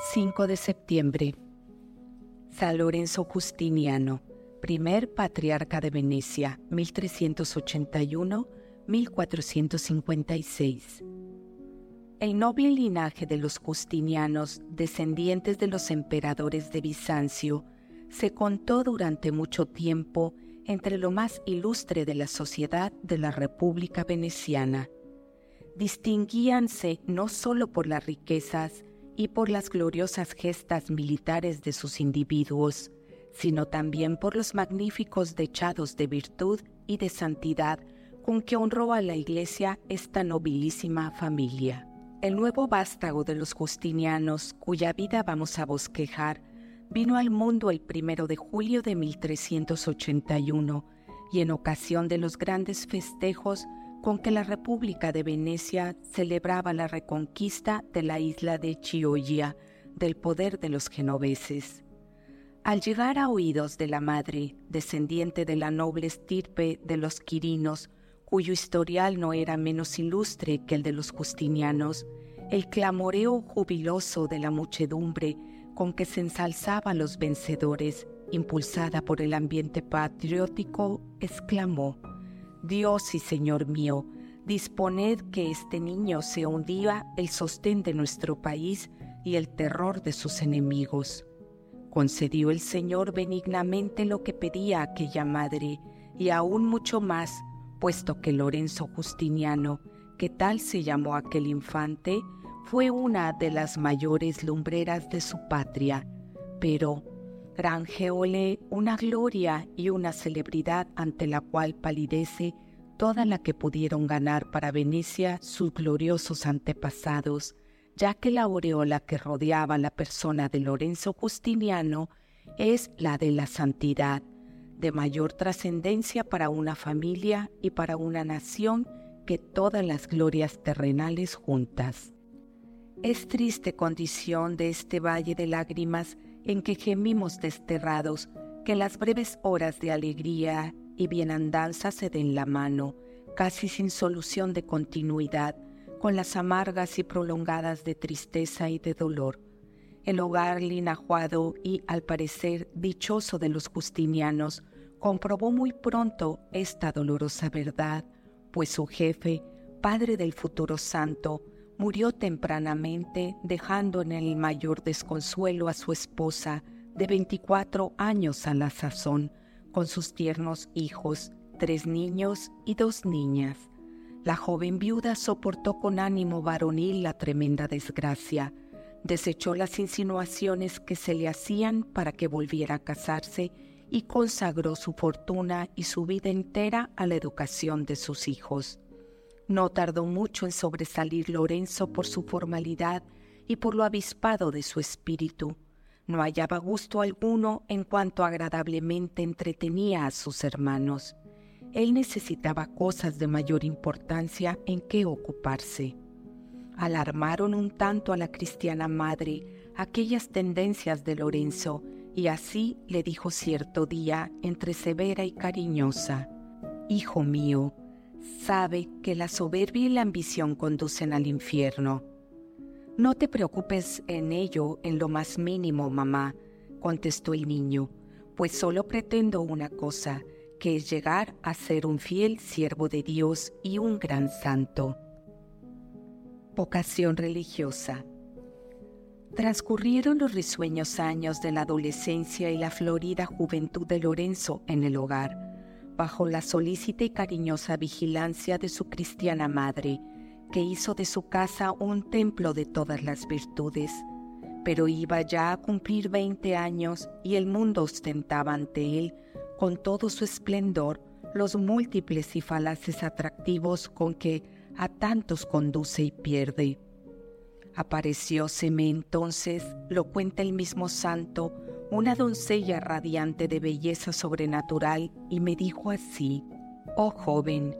5 de septiembre. San Lorenzo Justiniano, primer patriarca de Venecia, 1381-1456. El noble linaje de los Justinianos, descendientes de los emperadores de Bizancio, se contó durante mucho tiempo entre lo más ilustre de la sociedad de la República Veneciana. Distinguíanse no solo por las riquezas, y por las gloriosas gestas militares de sus individuos, sino también por los magníficos dechados de virtud y de santidad con que honró a la Iglesia esta nobilísima familia. El nuevo vástago de los Justinianos, cuya vida vamos a bosquejar, vino al mundo el primero de julio de 1381 y en ocasión de los grandes festejos con que la República de Venecia celebraba la reconquista de la isla de Chioggia del poder de los genoveses. Al llegar a oídos de la madre, descendiente de la noble estirpe de los Quirinos, cuyo historial no era menos ilustre que el de los Justinianos, el clamoreo jubiloso de la muchedumbre con que se ensalzaban los vencedores, impulsada por el ambiente patriótico, exclamó, Dios y Señor mío, disponed que este niño sea un día el sostén de nuestro país y el terror de sus enemigos. Concedió el Señor benignamente lo que pedía aquella madre, y aún mucho más, puesto que Lorenzo Justiniano, que tal se llamó aquel infante, fue una de las mayores lumbreras de su patria, pero granjeóle una gloria y una celebridad ante la cual palidece toda la que pudieron ganar para Venecia sus gloriosos antepasados, ya que la aureola que rodeaba la persona de Lorenzo Justiniano es la de la santidad, de mayor trascendencia para una familia y para una nación que todas las glorias terrenales juntas. Es triste condición de este valle de lágrimas en que gemimos desterrados, que las breves horas de alegría y bienandanza se den la mano, casi sin solución de continuidad, con las amargas y prolongadas de tristeza y de dolor. El hogar linajuado y, al parecer, dichoso de los justinianos, comprobó muy pronto esta dolorosa verdad, pues su jefe, padre del futuro santo, murió tempranamente dejando en el mayor desconsuelo a su esposa de 24 años a la sazón, con sus tiernos hijos, tres niños y dos niñas. La joven viuda soportó con ánimo varonil la tremenda desgracia, desechó las insinuaciones que se le hacían para que volviera a casarse y consagró su fortuna y su vida entera a la educación de sus hijos. No tardó mucho en sobresalir Lorenzo por su formalidad y por lo avispado de su espíritu. No hallaba gusto alguno en cuanto agradablemente entretenía a sus hermanos. Él necesitaba cosas de mayor importancia en que ocuparse. Alarmaron un tanto a la cristiana madre aquellas tendencias de Lorenzo, y así le dijo cierto día entre severa y cariñosa, Hijo mío, sabe que la soberbia y la ambición conducen al infierno. No te preocupes en ello en lo más mínimo, mamá, contestó el niño, pues solo pretendo una cosa, que es llegar a ser un fiel siervo de Dios y un gran santo. Vocación religiosa. Transcurrieron los risueños años de la adolescencia y la florida juventud de Lorenzo en el hogar bajo la solícita y cariñosa vigilancia de su cristiana madre, que hizo de su casa un templo de todas las virtudes. Pero iba ya a cumplir veinte años y el mundo ostentaba ante él, con todo su esplendor, los múltiples y falaces atractivos con que a tantos conduce y pierde. Aparecióseme entonces, lo cuenta el mismo santo, una doncella radiante de belleza sobrenatural y me dijo así, Oh joven,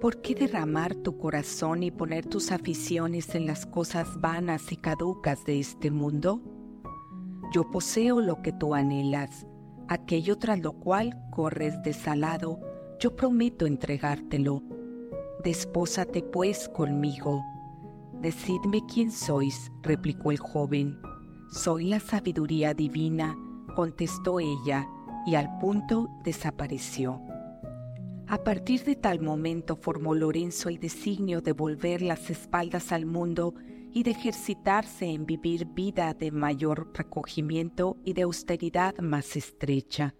¿por qué derramar tu corazón y poner tus aficiones en las cosas vanas y caducas de este mundo? Yo poseo lo que tú anhelas, aquello tras lo cual corres desalado, yo prometo entregártelo. Despósate pues conmigo. Decidme quién sois, replicó el joven Soy la sabiduría divina, contestó ella, y al punto desapareció. A partir de tal momento formó Lorenzo el designio de volver las espaldas al mundo y de ejercitarse en vivir vida de mayor recogimiento y de austeridad más estrecha.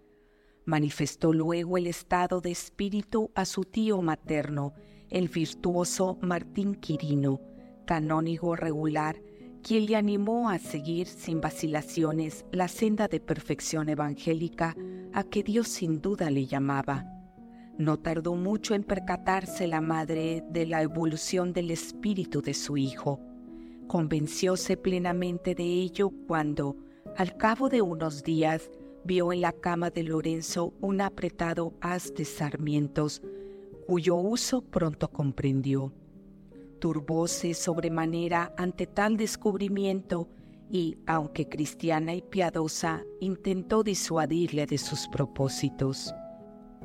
Manifestó luego el estado de espíritu a su tío materno, el virtuoso Martín Quirino, canónigo regular, quien le animó a seguir sin vacilaciones la senda de perfección evangélica a que Dios sin duda le llamaba. No tardó mucho en percatarse la madre de la evolución del espíritu de su hijo. Convencióse plenamente de ello cuando, al cabo de unos días, vio en la cama de Lorenzo un apretado haz de sarmientos, cuyo uso pronto comprendió. Turbóse sobremanera ante tal descubrimiento y, aunque cristiana y piadosa, intentó disuadirle de sus propósitos.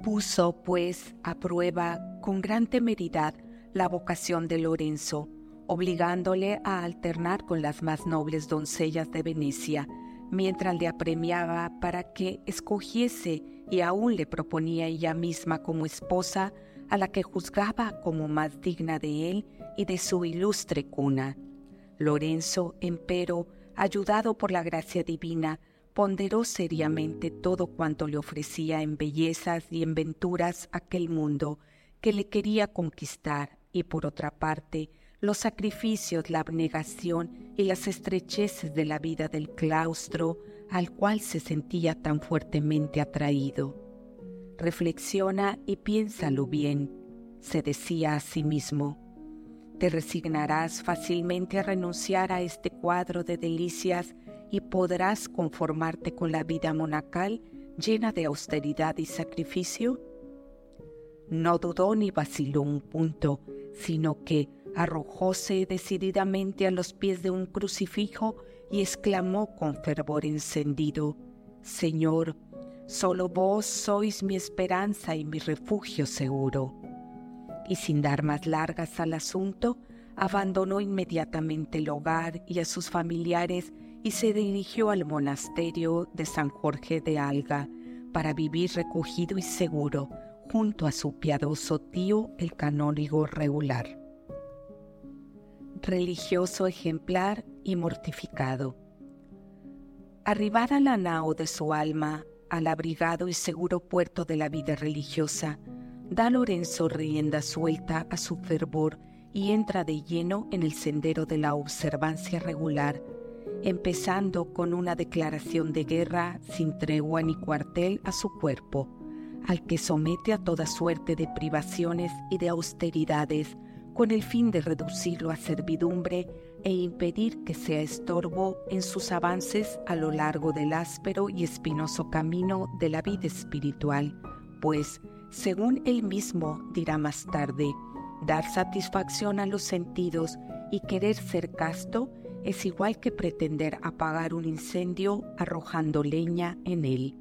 Puso, pues, a prueba con gran temeridad la vocación de Lorenzo, obligándole a alternar con las más nobles doncellas de Venecia, mientras le apremiaba para que escogiese y aún le proponía ella misma como esposa a la que juzgaba como más digna de él y de su ilustre cuna. Lorenzo, empero, ayudado por la gracia divina, ponderó seriamente todo cuanto le ofrecía en bellezas y en venturas aquel mundo que le quería conquistar y por otra parte los sacrificios, la abnegación y las estrecheces de la vida del claustro al cual se sentía tan fuertemente atraído. Reflexiona y piénsalo bien, se decía a sí mismo. Te resignarás fácilmente a renunciar a este cuadro de delicias y podrás conformarte con la vida monacal llena de austeridad y sacrificio? No dudó ni vaciló un punto, sino que arrojóse decididamente a los pies de un crucifijo y exclamó con fervor encendido, Señor, solo vos sois mi esperanza y mi refugio seguro. Y sin dar más largas al asunto, abandonó inmediatamente el hogar y a sus familiares y se dirigió al monasterio de San Jorge de Alga para vivir recogido y seguro junto a su piadoso tío el canónigo regular. Religioso ejemplar y mortificado. Arribada la nao de su alma al abrigado y seguro puerto de la vida religiosa, da Lorenzo rienda suelta a su fervor y entra de lleno en el sendero de la observancia regular empezando con una declaración de guerra sin tregua ni cuartel a su cuerpo, al que somete a toda suerte de privaciones y de austeridades, con el fin de reducirlo a servidumbre e impedir que sea estorbo en sus avances a lo largo del áspero y espinoso camino de la vida espiritual, pues, según él mismo dirá más tarde, dar satisfacción a los sentidos y querer ser casto es igual que pretender apagar un incendio arrojando leña en él.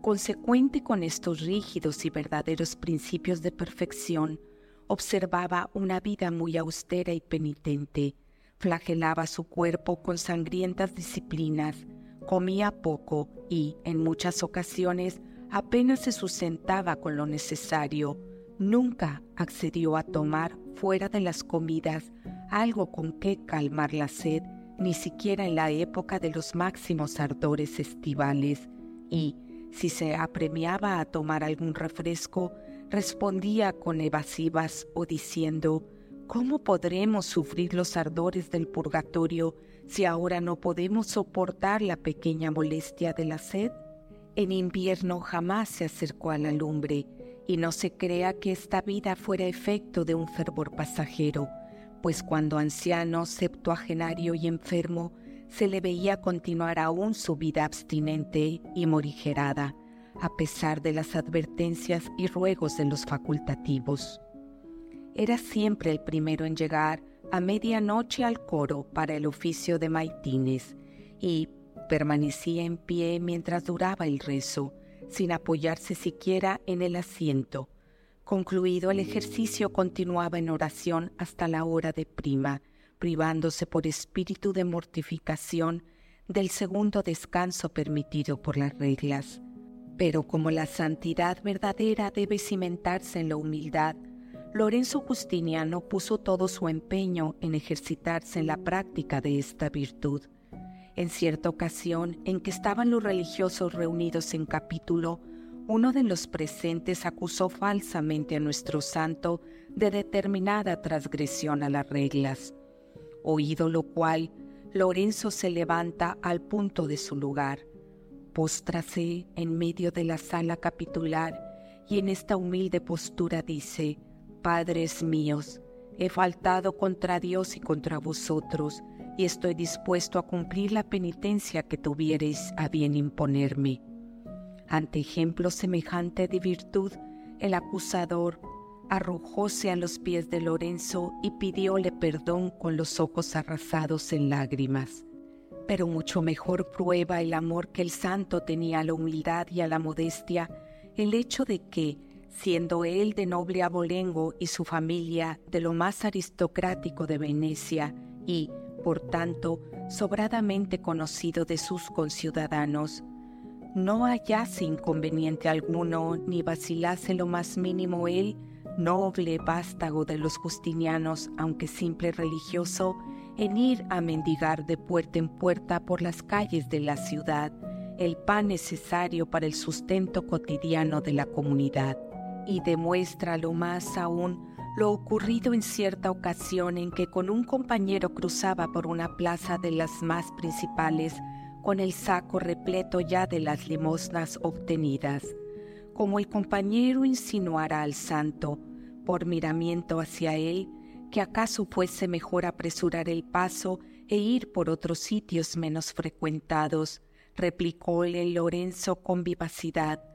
Consecuente con estos rígidos y verdaderos principios de perfección, observaba una vida muy austera y penitente, flagelaba su cuerpo con sangrientas disciplinas, comía poco y, en muchas ocasiones, apenas se sustentaba con lo necesario, nunca accedió a tomar fuera de las comidas algo con que calmar la sed, ni siquiera en la época de los máximos ardores estivales, y, si se apremiaba a tomar algún refresco, respondía con evasivas o diciendo, ¿cómo podremos sufrir los ardores del purgatorio si ahora no podemos soportar la pequeña molestia de la sed? En invierno jamás se acercó a la lumbre, y no se crea que esta vida fuera efecto de un fervor pasajero, pues cuando anciano, septuagenario y enfermo, se le veía continuar aún su vida abstinente y morigerada, a pesar de las advertencias y ruegos de los facultativos. Era siempre el primero en llegar a medianoche al coro para el oficio de maitines y permanecía en pie mientras duraba el rezo, sin apoyarse siquiera en el asiento, Concluido el ejercicio, continuaba en oración hasta la hora de prima, privándose por espíritu de mortificación del segundo descanso permitido por las reglas. Pero como la santidad verdadera debe cimentarse en la humildad, Lorenzo Justiniano puso todo su empeño en ejercitarse en la práctica de esta virtud. En cierta ocasión en que estaban los religiosos reunidos en capítulo, uno de los presentes acusó falsamente a nuestro santo de determinada transgresión a las reglas. Oído lo cual, Lorenzo se levanta al punto de su lugar, póstrase en medio de la sala capitular y en esta humilde postura dice, Padres míos, he faltado contra Dios y contra vosotros, y estoy dispuesto a cumplir la penitencia que tuviereis a bien imponerme. Ante ejemplo semejante de virtud, el acusador arrojóse a los pies de Lorenzo y pidióle perdón con los ojos arrasados en lágrimas. Pero mucho mejor prueba el amor que el santo tenía a la humildad y a la modestia el hecho de que, siendo él de noble abolengo y su familia de lo más aristocrático de Venecia y, por tanto, sobradamente conocido de sus conciudadanos, no hallase inconveniente alguno ni vacilase lo más mínimo él, noble vástago de los justinianos, aunque simple religioso, en ir a mendigar de puerta en puerta por las calles de la ciudad el pan necesario para el sustento cotidiano de la comunidad. Y demuestra lo más aún lo ocurrido en cierta ocasión en que con un compañero cruzaba por una plaza de las más principales con el saco repleto ya de las limosnas obtenidas. Como el compañero insinuara al santo, por miramiento hacia él, que acaso fuese mejor apresurar el paso e ir por otros sitios menos frecuentados, replicóle Lorenzo con vivacidad.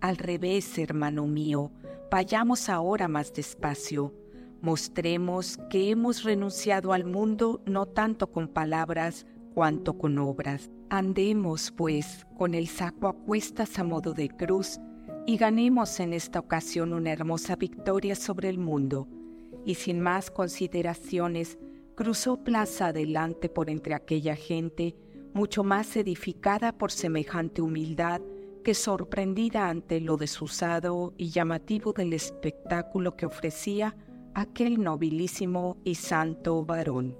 Al revés, hermano mío, vayamos ahora más despacio. Mostremos que hemos renunciado al mundo no tanto con palabras cuanto con obras. Andemos, pues, con el saco a cuestas a modo de cruz y ganemos en esta ocasión una hermosa victoria sobre el mundo. Y sin más consideraciones, cruzó plaza adelante por entre aquella gente, mucho más edificada por semejante humildad que sorprendida ante lo desusado y llamativo del espectáculo que ofrecía aquel nobilísimo y santo varón.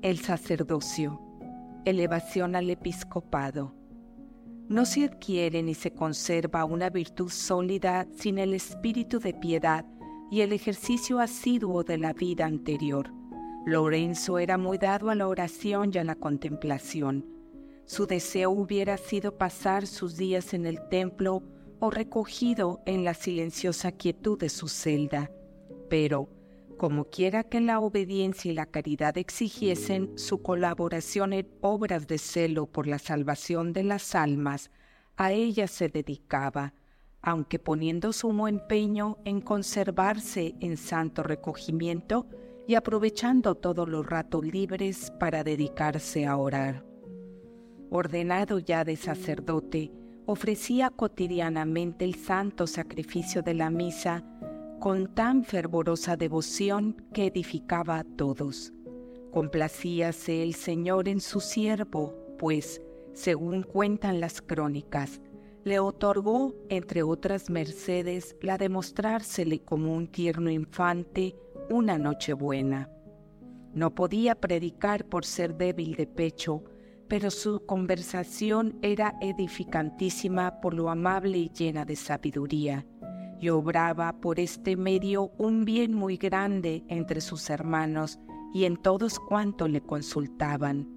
El sacerdocio, elevación al episcopado. No se adquiere ni se conserva una virtud sólida sin el espíritu de piedad y el ejercicio asiduo de la vida anterior. Lorenzo era muy dado a la oración y a la contemplación su deseo hubiera sido pasar sus días en el templo o recogido en la silenciosa quietud de su celda. Pero, como quiera que la obediencia y la caridad exigiesen su colaboración en obras de celo por la salvación de las almas, a ella se dedicaba, aunque poniendo sumo empeño en conservarse en santo recogimiento y aprovechando todos los ratos libres para dedicarse a orar ordenado ya de sacerdote, ofrecía cotidianamente el santo sacrificio de la misa con tan fervorosa devoción que edificaba a todos. Complacíase el Señor en su siervo, pues, según cuentan las crónicas, le otorgó, entre otras mercedes, la de mostrársele como un tierno infante una noche buena. No podía predicar por ser débil de pecho, pero su conversación era edificantísima por lo amable y llena de sabiduría, y obraba por este medio un bien muy grande entre sus hermanos y en todos cuantos le consultaban.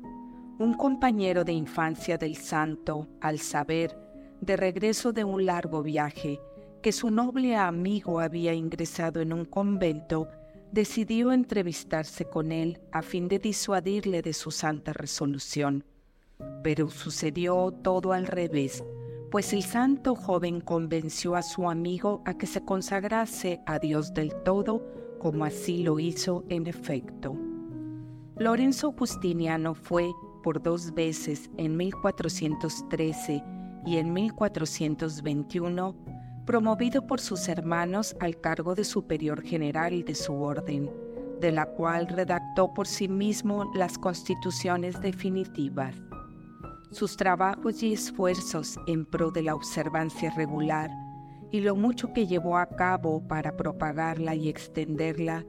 Un compañero de infancia del santo, al saber, de regreso de un largo viaje, que su noble amigo había ingresado en un convento, decidió entrevistarse con él a fin de disuadirle de su santa resolución. Pero sucedió todo al revés, pues el santo joven convenció a su amigo a que se consagrase a Dios del todo, como así lo hizo en efecto. Lorenzo Justiniano fue por dos veces en 1413 y en 1421 promovido por sus hermanos al cargo de superior general de su orden, de la cual redactó por sí mismo las constituciones definitivas. Sus trabajos y esfuerzos en pro de la observancia regular y lo mucho que llevó a cabo para propagarla y extenderla,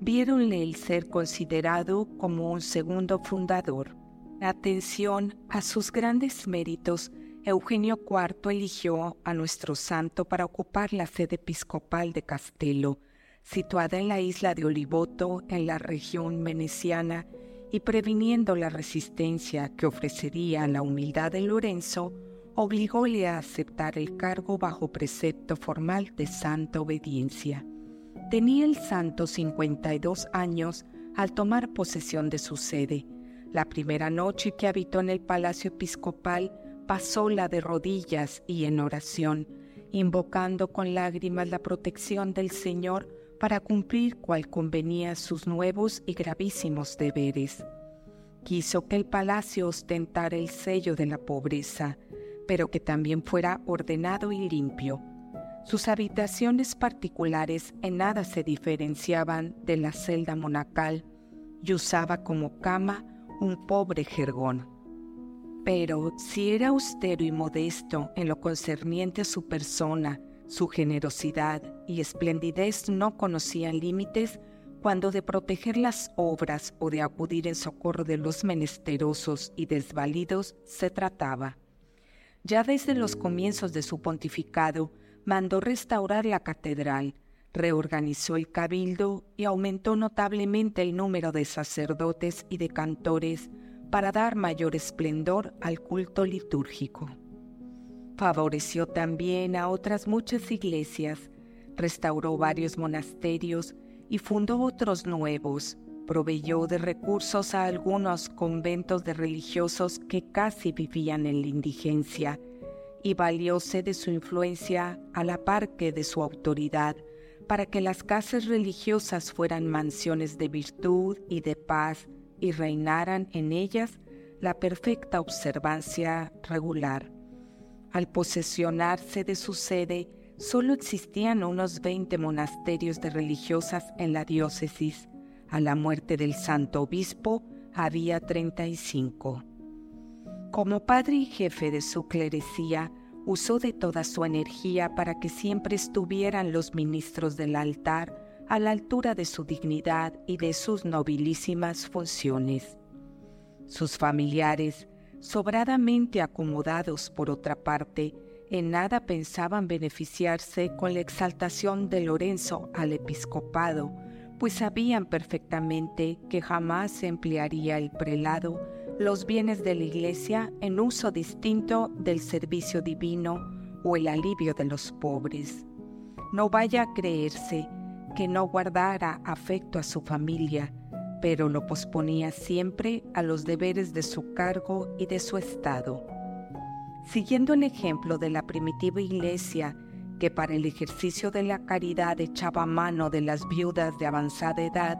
viéronle el ser considerado como un segundo fundador. Atención a sus grandes méritos, Eugenio IV eligió a nuestro santo para ocupar la sede episcopal de Castelo, situada en la isla de Olivoto, en la región veneciana, y previniendo la resistencia que ofrecería la humildad de Lorenzo, obligóle a aceptar el cargo bajo precepto formal de santa obediencia. Tenía el santo 52 años al tomar posesión de su sede. La primera noche que habitó en el palacio episcopal pasó la de rodillas y en oración, invocando con lágrimas la protección del Señor para cumplir cual convenía sus nuevos y gravísimos deberes. Quiso que el palacio ostentara el sello de la pobreza, pero que también fuera ordenado y limpio. Sus habitaciones particulares en nada se diferenciaban de la celda monacal y usaba como cama un pobre jergón. Pero si era austero y modesto en lo concerniente a su persona, su generosidad y esplendidez no conocían límites cuando de proteger las obras o de acudir en socorro de los menesterosos y desvalidos se trataba. Ya desde los comienzos de su pontificado, mandó restaurar la catedral, reorganizó el cabildo y aumentó notablemente el número de sacerdotes y de cantores para dar mayor esplendor al culto litúrgico. Favoreció también a otras muchas iglesias, restauró varios monasterios y fundó otros nuevos, proveyó de recursos a algunos conventos de religiosos que casi vivían en la indigencia y valióse de su influencia a la par que de su autoridad para que las casas religiosas fueran mansiones de virtud y de paz y reinaran en ellas la perfecta observancia regular. Al posesionarse de su sede, solo existían unos 20 monasterios de religiosas en la diócesis, a la muerte del santo obispo había 35. Como padre y jefe de su clerecía, usó de toda su energía para que siempre estuvieran los ministros del altar a la altura de su dignidad y de sus nobilísimas funciones. Sus familiares, sobradamente acomodados por otra parte, en nada pensaban beneficiarse con la exaltación de Lorenzo al episcopado, pues sabían perfectamente que jamás se emplearía el prelado los bienes de la iglesia en uso distinto del servicio divino o el alivio de los pobres. No vaya a creerse que no guardara afecto a su familia, pero lo posponía siempre a los deberes de su cargo y de su estado. Siguiendo el ejemplo de la primitiva iglesia, que para el ejercicio de la caridad echaba mano de las viudas de avanzada edad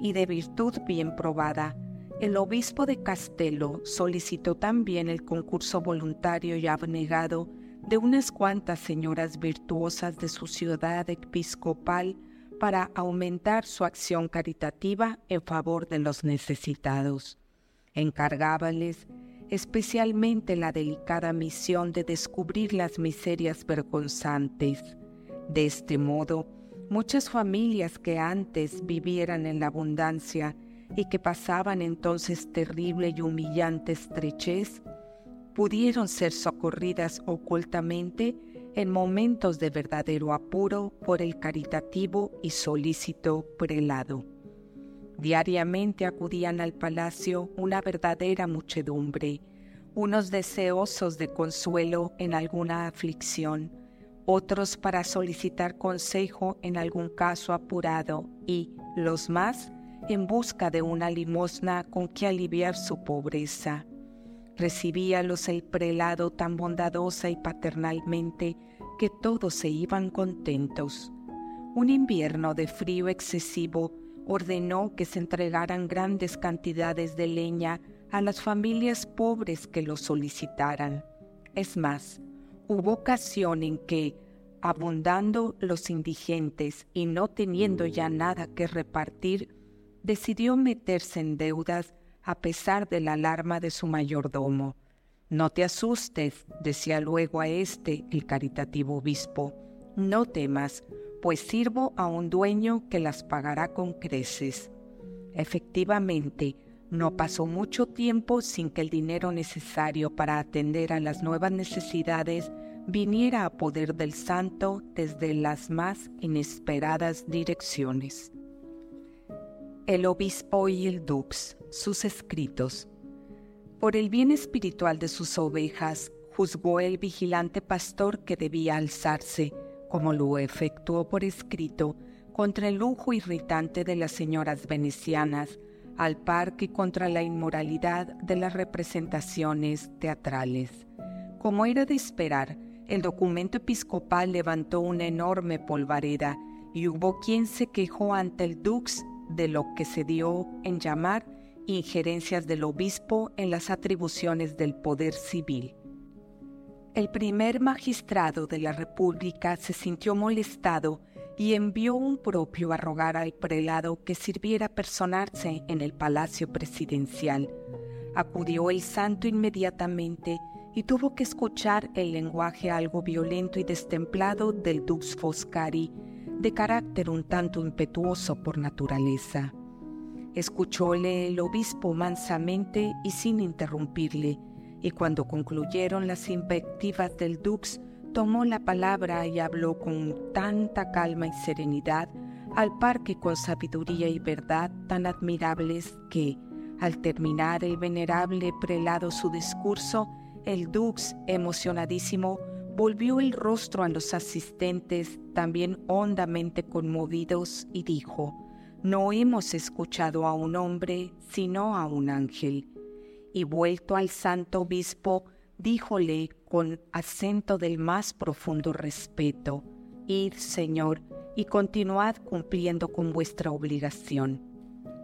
y de virtud bien probada, el obispo de Castelo solicitó también el concurso voluntario y abnegado de unas cuantas señoras virtuosas de su ciudad episcopal para aumentar su acción caritativa en favor de los necesitados. Encargábales especialmente la delicada misión de descubrir las miserias vergonzantes. De este modo, muchas familias que antes vivieran en la abundancia y que pasaban entonces terrible y humillante estrechez, pudieron ser socorridas ocultamente en momentos de verdadero apuro por el caritativo y solícito prelado. Diariamente acudían al palacio una verdadera muchedumbre, unos deseosos de consuelo en alguna aflicción, otros para solicitar consejo en algún caso apurado y, los más, en busca de una limosna con que aliviar su pobreza. Recibíalos el prelado tan bondadosa y paternalmente que todos se iban contentos. Un invierno de frío excesivo ordenó que se entregaran grandes cantidades de leña a las familias pobres que lo solicitaran. Es más, hubo ocasión en que, abundando los indigentes y no teniendo ya nada que repartir, decidió meterse en deudas a pesar de la alarma de su mayordomo. No te asustes, decía luego a este el caritativo obispo. No temas, pues sirvo a un dueño que las pagará con creces. Efectivamente, no pasó mucho tiempo sin que el dinero necesario para atender a las nuevas necesidades viniera a poder del santo desde las más inesperadas direcciones. El obispo y el dux, sus escritos. Por el bien espiritual de sus ovejas, juzgó el vigilante pastor que debía alzarse, como lo efectuó por escrito, contra el lujo irritante de las señoras venecianas, al par que contra la inmoralidad de las representaciones teatrales. Como era de esperar, el documento episcopal levantó una enorme polvareda y hubo quien se quejó ante el dux de lo que se dio en llamar injerencias del obispo en las atribuciones del poder civil. El primer magistrado de la República se sintió molestado y envió un propio a rogar al prelado que sirviera personarse en el palacio presidencial. Acudió el santo inmediatamente y tuvo que escuchar el lenguaje algo violento y destemplado del Dux Foscari, de carácter un tanto impetuoso por naturaleza. Escuchóle el obispo mansamente y sin interrumpirle, y cuando concluyeron las invectivas del Dux, tomó la palabra y habló con tanta calma y serenidad, al par que con sabiduría y verdad tan admirables que, al terminar el venerable prelado su discurso, el dux, emocionadísimo, volvió el rostro a los asistentes, también hondamente conmovidos, y dijo, No hemos escuchado a un hombre, sino a un ángel. Y vuelto al santo obispo, díjole con acento del más profundo respeto, Id, Señor, y continuad cumpliendo con vuestra obligación.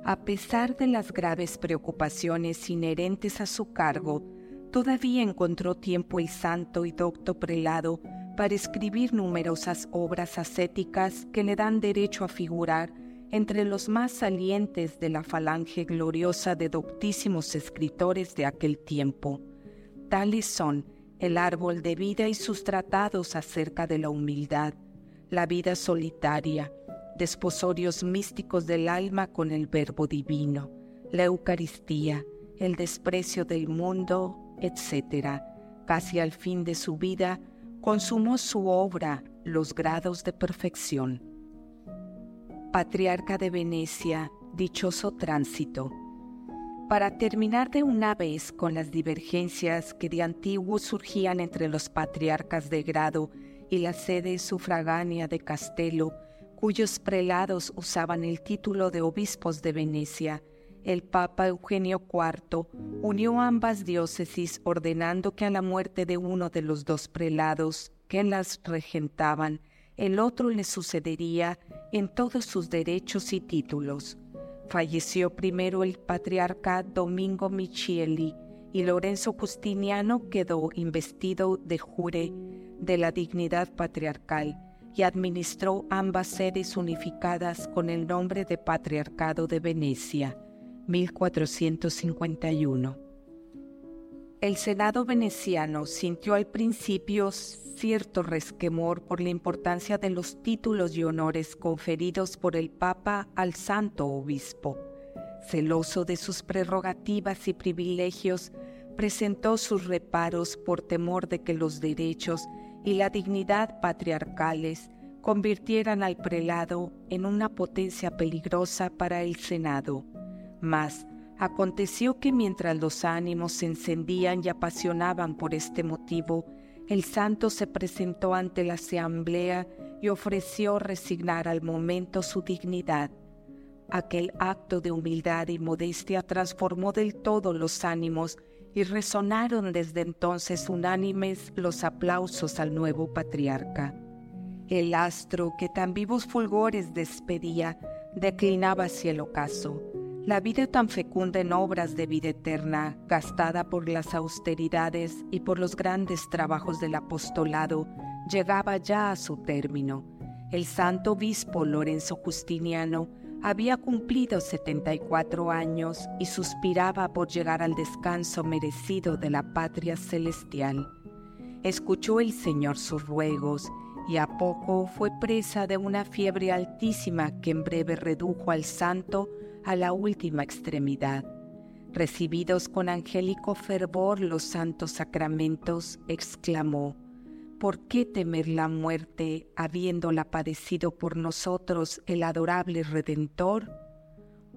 A pesar de las graves preocupaciones inherentes a su cargo, todavía encontró tiempo el santo y docto prelado para escribir numerosas obras ascéticas que le dan derecho a figurar entre los más salientes de la falange gloriosa de doctísimos escritores de aquel tiempo. Tales son el árbol de vida y sus tratados acerca de la humildad, la vida solitaria, desposorios místicos del alma con el verbo divino, la Eucaristía, el desprecio del mundo, etc. Casi al fin de su vida, consumó su obra, los grados de perfección. Patriarca de Venecia, dichoso tránsito para terminar de una vez con las divergencias que de antiguo surgían entre los patriarcas de grado y la sede sufragánea de Castelo, cuyos prelados usaban el título de obispos de Venecia, el Papa Eugenio IV unió ambas diócesis ordenando que a la muerte de uno de los dos prelados que las regentaban, el otro le sucedería en todos sus derechos y títulos. Falleció primero el patriarca Domingo Michieli y Lorenzo Justiniano quedó investido de jure de la dignidad patriarcal y administró ambas sedes unificadas con el nombre de Patriarcado de Venecia, 1451. El Senado veneciano sintió al principio cierto resquemor por la importancia de los títulos y honores conferidos por el Papa al Santo Obispo. Celoso de sus prerrogativas y privilegios, presentó sus reparos por temor de que los derechos y la dignidad patriarcales convirtieran al prelado en una potencia peligrosa para el Senado. Mas, Aconteció que mientras los ánimos se encendían y apasionaban por este motivo, el santo se presentó ante la asamblea y ofreció resignar al momento su dignidad. Aquel acto de humildad y modestia transformó del todo los ánimos y resonaron desde entonces unánimes los aplausos al nuevo patriarca. El astro que tan vivos fulgores despedía declinaba hacia el ocaso la vida tan fecunda en obras de vida eterna, gastada por las austeridades y por los grandes trabajos del apostolado, llegaba ya a su término. El santo obispo Lorenzo Justiniano Había cumplido 74 años y suspiraba por llegar al descanso merecido de la patria celestial. Escuchó el Señor sus ruegos y a poco fue presa de una fiebre altísima que en breve redujo al santo a la última extremidad. Recibidos con angélico fervor los santos sacramentos, exclamó, ¿por qué temer la muerte habiéndola padecido por nosotros el adorable Redentor?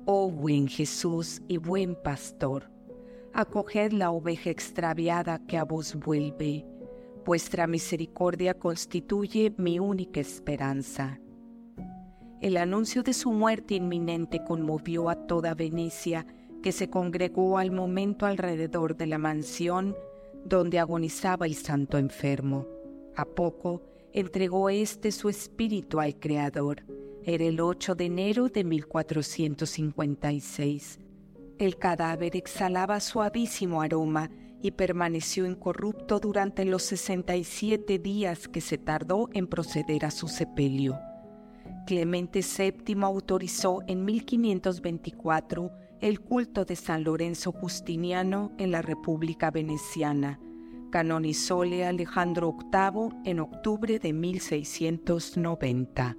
Oh buen Jesús y buen pastor, acoged la oveja extraviada que a vos vuelve Vuestra misericordia constituye mi única esperanza. El anuncio de su muerte inminente conmovió a toda Venecia, que se congregó al momento alrededor de la mansión donde agonizaba el santo enfermo. A poco entregó éste su espíritu al Creador. Era el 8 de enero de 1456. El cadáver exhalaba suavísimo aroma y permaneció incorrupto durante los 67 días que se tardó en proceder a su sepelio. Clemente VII autorizó en 1524 el culto de San Lorenzo Justiniano en la República Veneciana. Canonizóle Alejandro VIII en octubre de 1690.